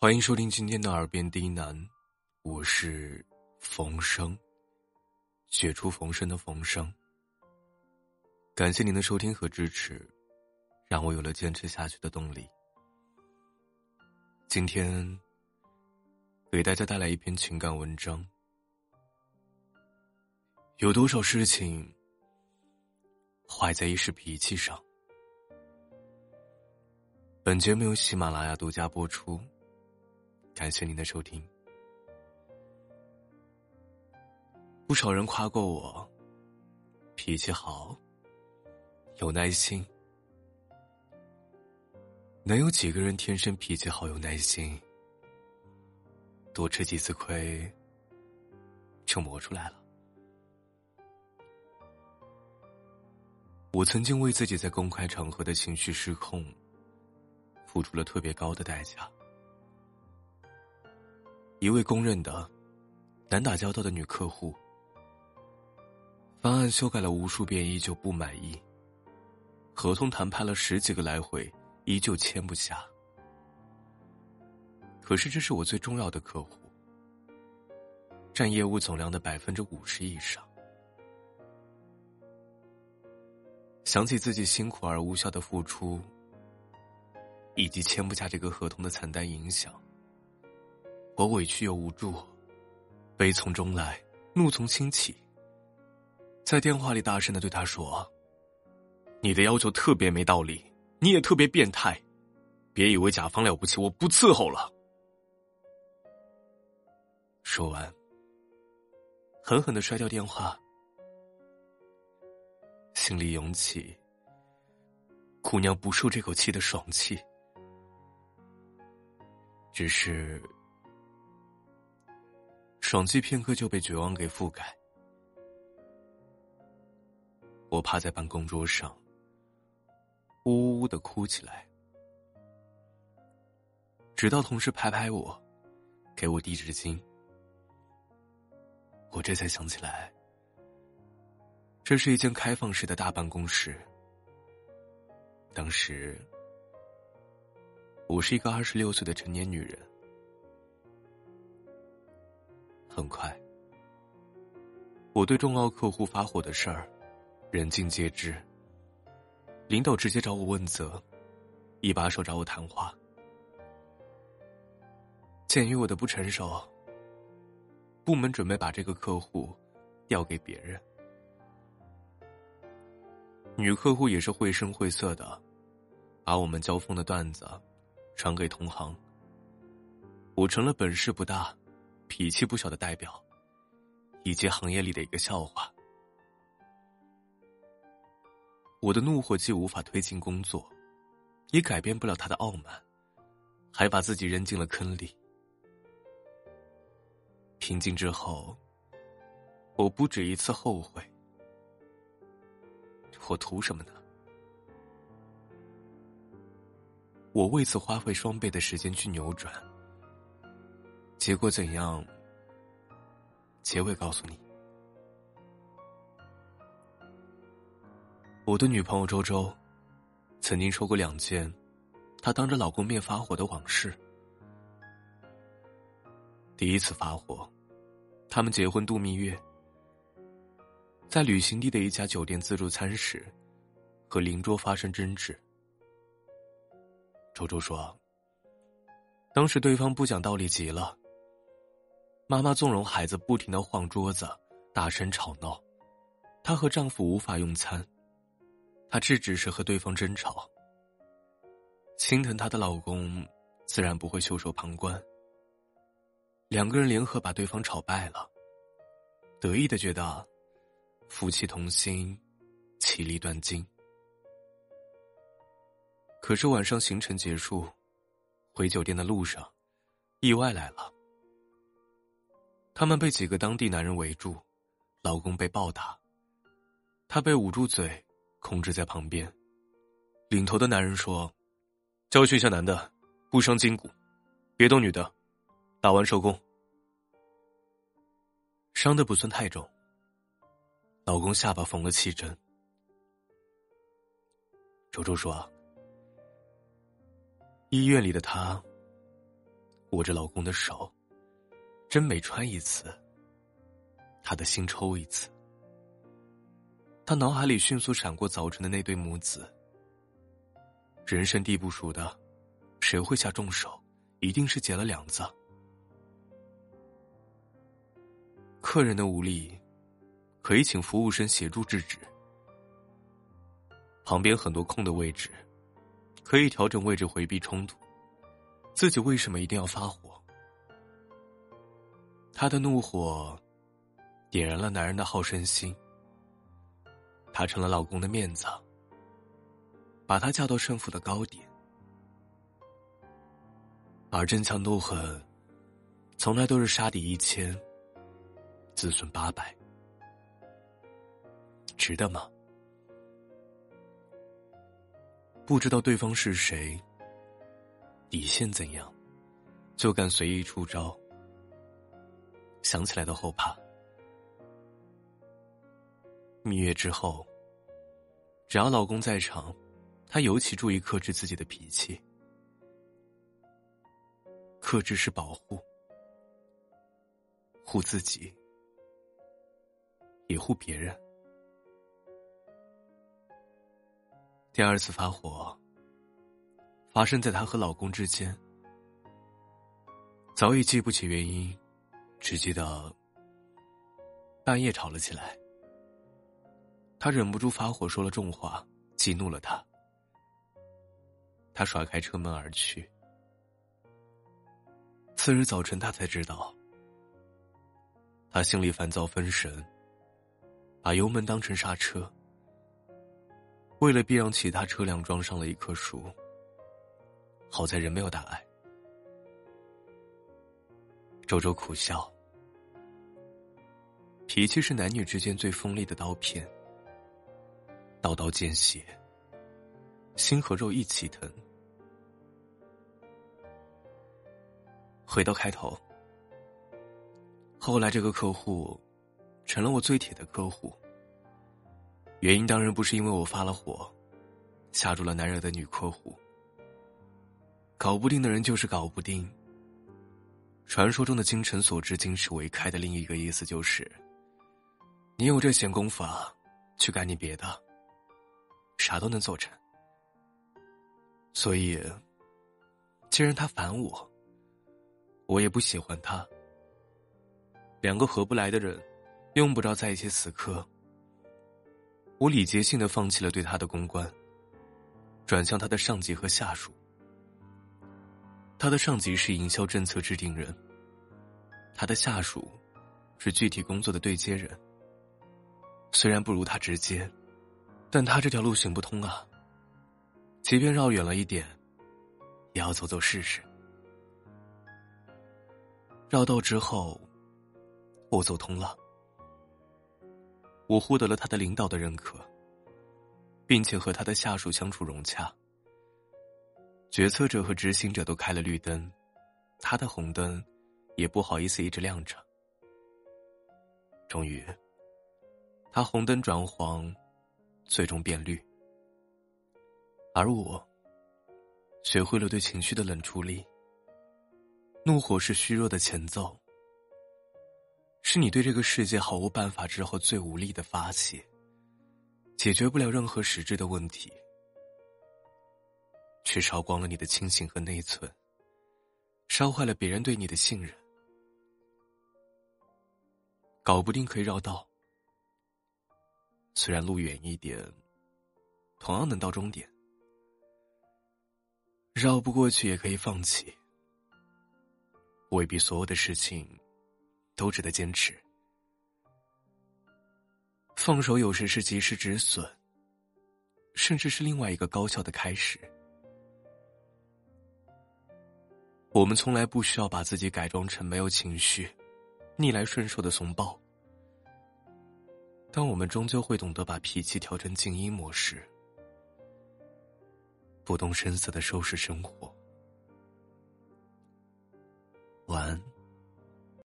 欢迎收听今天的耳边低喃，我是冯生，血出逢生的冯生。感谢您的收听和支持，让我有了坚持下去的动力。今天给大家带来一篇情感文章。有多少事情坏在一时脾气上？本节目由喜马拉雅独家播出。感谢您的收听。不少人夸过我，脾气好，有耐心。能有几个人天生脾气好、有耐心？多吃几次亏，就磨出来了。我曾经为自己在公开场合的情绪失控，付出了特别高的代价。一位公认的难打交道的女客户，方案修改了无数遍，依旧不满意；合同谈判了十几个来回，依旧签不下。可是这是我最重要的客户，占业务总量的百分之五十以上。想起自己辛苦而无效的付出，以及签不下这个合同的惨淡影响。我委屈又无助，悲从中来，怒从心起。在电话里大声的对他说：“你的要求特别没道理，你也特别变态，别以为甲方了不起，我不伺候了。”说完，狠狠的摔掉电话，心里涌起姑娘不受这口气的爽气，只是。爽气片刻就被绝望给覆盖。我趴在办公桌上，呜呜的哭起来，直到同事拍拍我，给我递纸巾，我这才想起来，这是一间开放式的大办公室。当时，我是一个二十六岁的成年女人。很快，我对重要客户发火的事儿，人尽皆知。领导直接找我问责，一把手找我谈话。鉴于我的不成熟，部门准备把这个客户调给别人。女客户也是绘声绘色的，把我们交锋的段子传给同行。我成了本事不大。脾气不小的代表，以及行业里的一个笑话。我的怒火既无法推进工作，也改变不了他的傲慢，还把自己扔进了坑里。平静之后，我不止一次后悔。我图什么呢？我为此花费双倍的时间去扭转。结果怎样？结尾告诉你。我的女朋友周周，曾经说过两件，她当着老公面发火的往事。第一次发火，他们结婚度蜜月，在旅行地的一家酒店自助餐时，和邻桌发生争执。周周说，当时对方不讲道理，急了。妈妈纵容孩子不停的晃桌子，大声吵闹，她和丈夫无法用餐，她制止时和对方争吵。心疼她的老公，自然不会袖手旁观。两个人联合把对方吵败了，得意的觉得夫妻同心，其利断金。可是晚上行程结束，回酒店的路上，意外来了。他们被几个当地男人围住，老公被暴打，她被捂住嘴，控制在旁边。领头的男人说：“教训一下男的，不伤筋骨，别动女的，打完收工。”伤的不算太重，老公下巴缝了七针。周周说：“医院里的他，握着老公的手，真每穿一次，他的心抽一次。他脑海里迅速闪过早晨的那对母子。人生地不熟的，谁会下重手？一定是结了梁子。客人的无力，可以请服务生协助制止。旁边很多空的位置，可以调整位置回避冲突。自己为什么一定要发火？他的怒火，点燃了男人的好胜心。他成了老公的面子。把他架到胜负的高点，而争强斗狠，从来都是杀敌一千，自损八百，值得吗？不知道对方是谁，底线怎样，就敢随意出招，想起来都后怕。蜜月之后，只要老公在场。她尤其注意克制自己的脾气，克制是保护，护自己，也护别人。第二次发火，发生在她和老公之间，早已记不起原因，只记得半夜吵了起来。他忍不住发火，说了重话，激怒了他。他甩开车门而去。次日早晨，他才知道，他心里烦躁分神，把油门当成刹车，为了避让其他车辆撞上了一棵树。好在人没有大碍。周周苦笑，脾气是男女之间最锋利的刀片，刀刀见血，心和肉一起疼。回到开头，后来这个客户成了我最铁的客户。原因当然不是因为我发了火，吓住了难惹的女客户。搞不定的人就是搞不定。传说中的精诚所至，金石为开的另一个意思就是，你有这闲工夫啊，去干你别的，啥都能做成。所以，既然他烦我。我也不喜欢他。两个合不来的人，用不着在一起死磕。我礼节性的放弃了对他的公关，转向他的上级和下属。他的上级是营销政策制定人，他的下属是具体工作的对接人。虽然不如他直接，但他这条路行不通啊。即便绕远了一点，也要走走试试。绕道之后，我走通了。我获得了他的领导的认可，并且和他的下属相处融洽。决策者和执行者都开了绿灯，他的红灯也不好意思一直亮着。终于，他红灯转黄，最终变绿。而我，学会了对情绪的冷处理。怒火是虚弱的前奏，是你对这个世界毫无办法之后最无力的发泄，解决不了任何实质的问题，却烧光了你的清醒和内存，烧坏了别人对你的信任。搞不定可以绕道，虽然路远一点，同样能到终点。绕不过去也可以放弃。未必所有的事情都值得坚持。放手有时是及时止损，甚至是另外一个高效的开始。我们从来不需要把自己改装成没有情绪、逆来顺受的怂包，但我们终究会懂得把脾气调成静音模式，不动声色的收拾生活。晚安。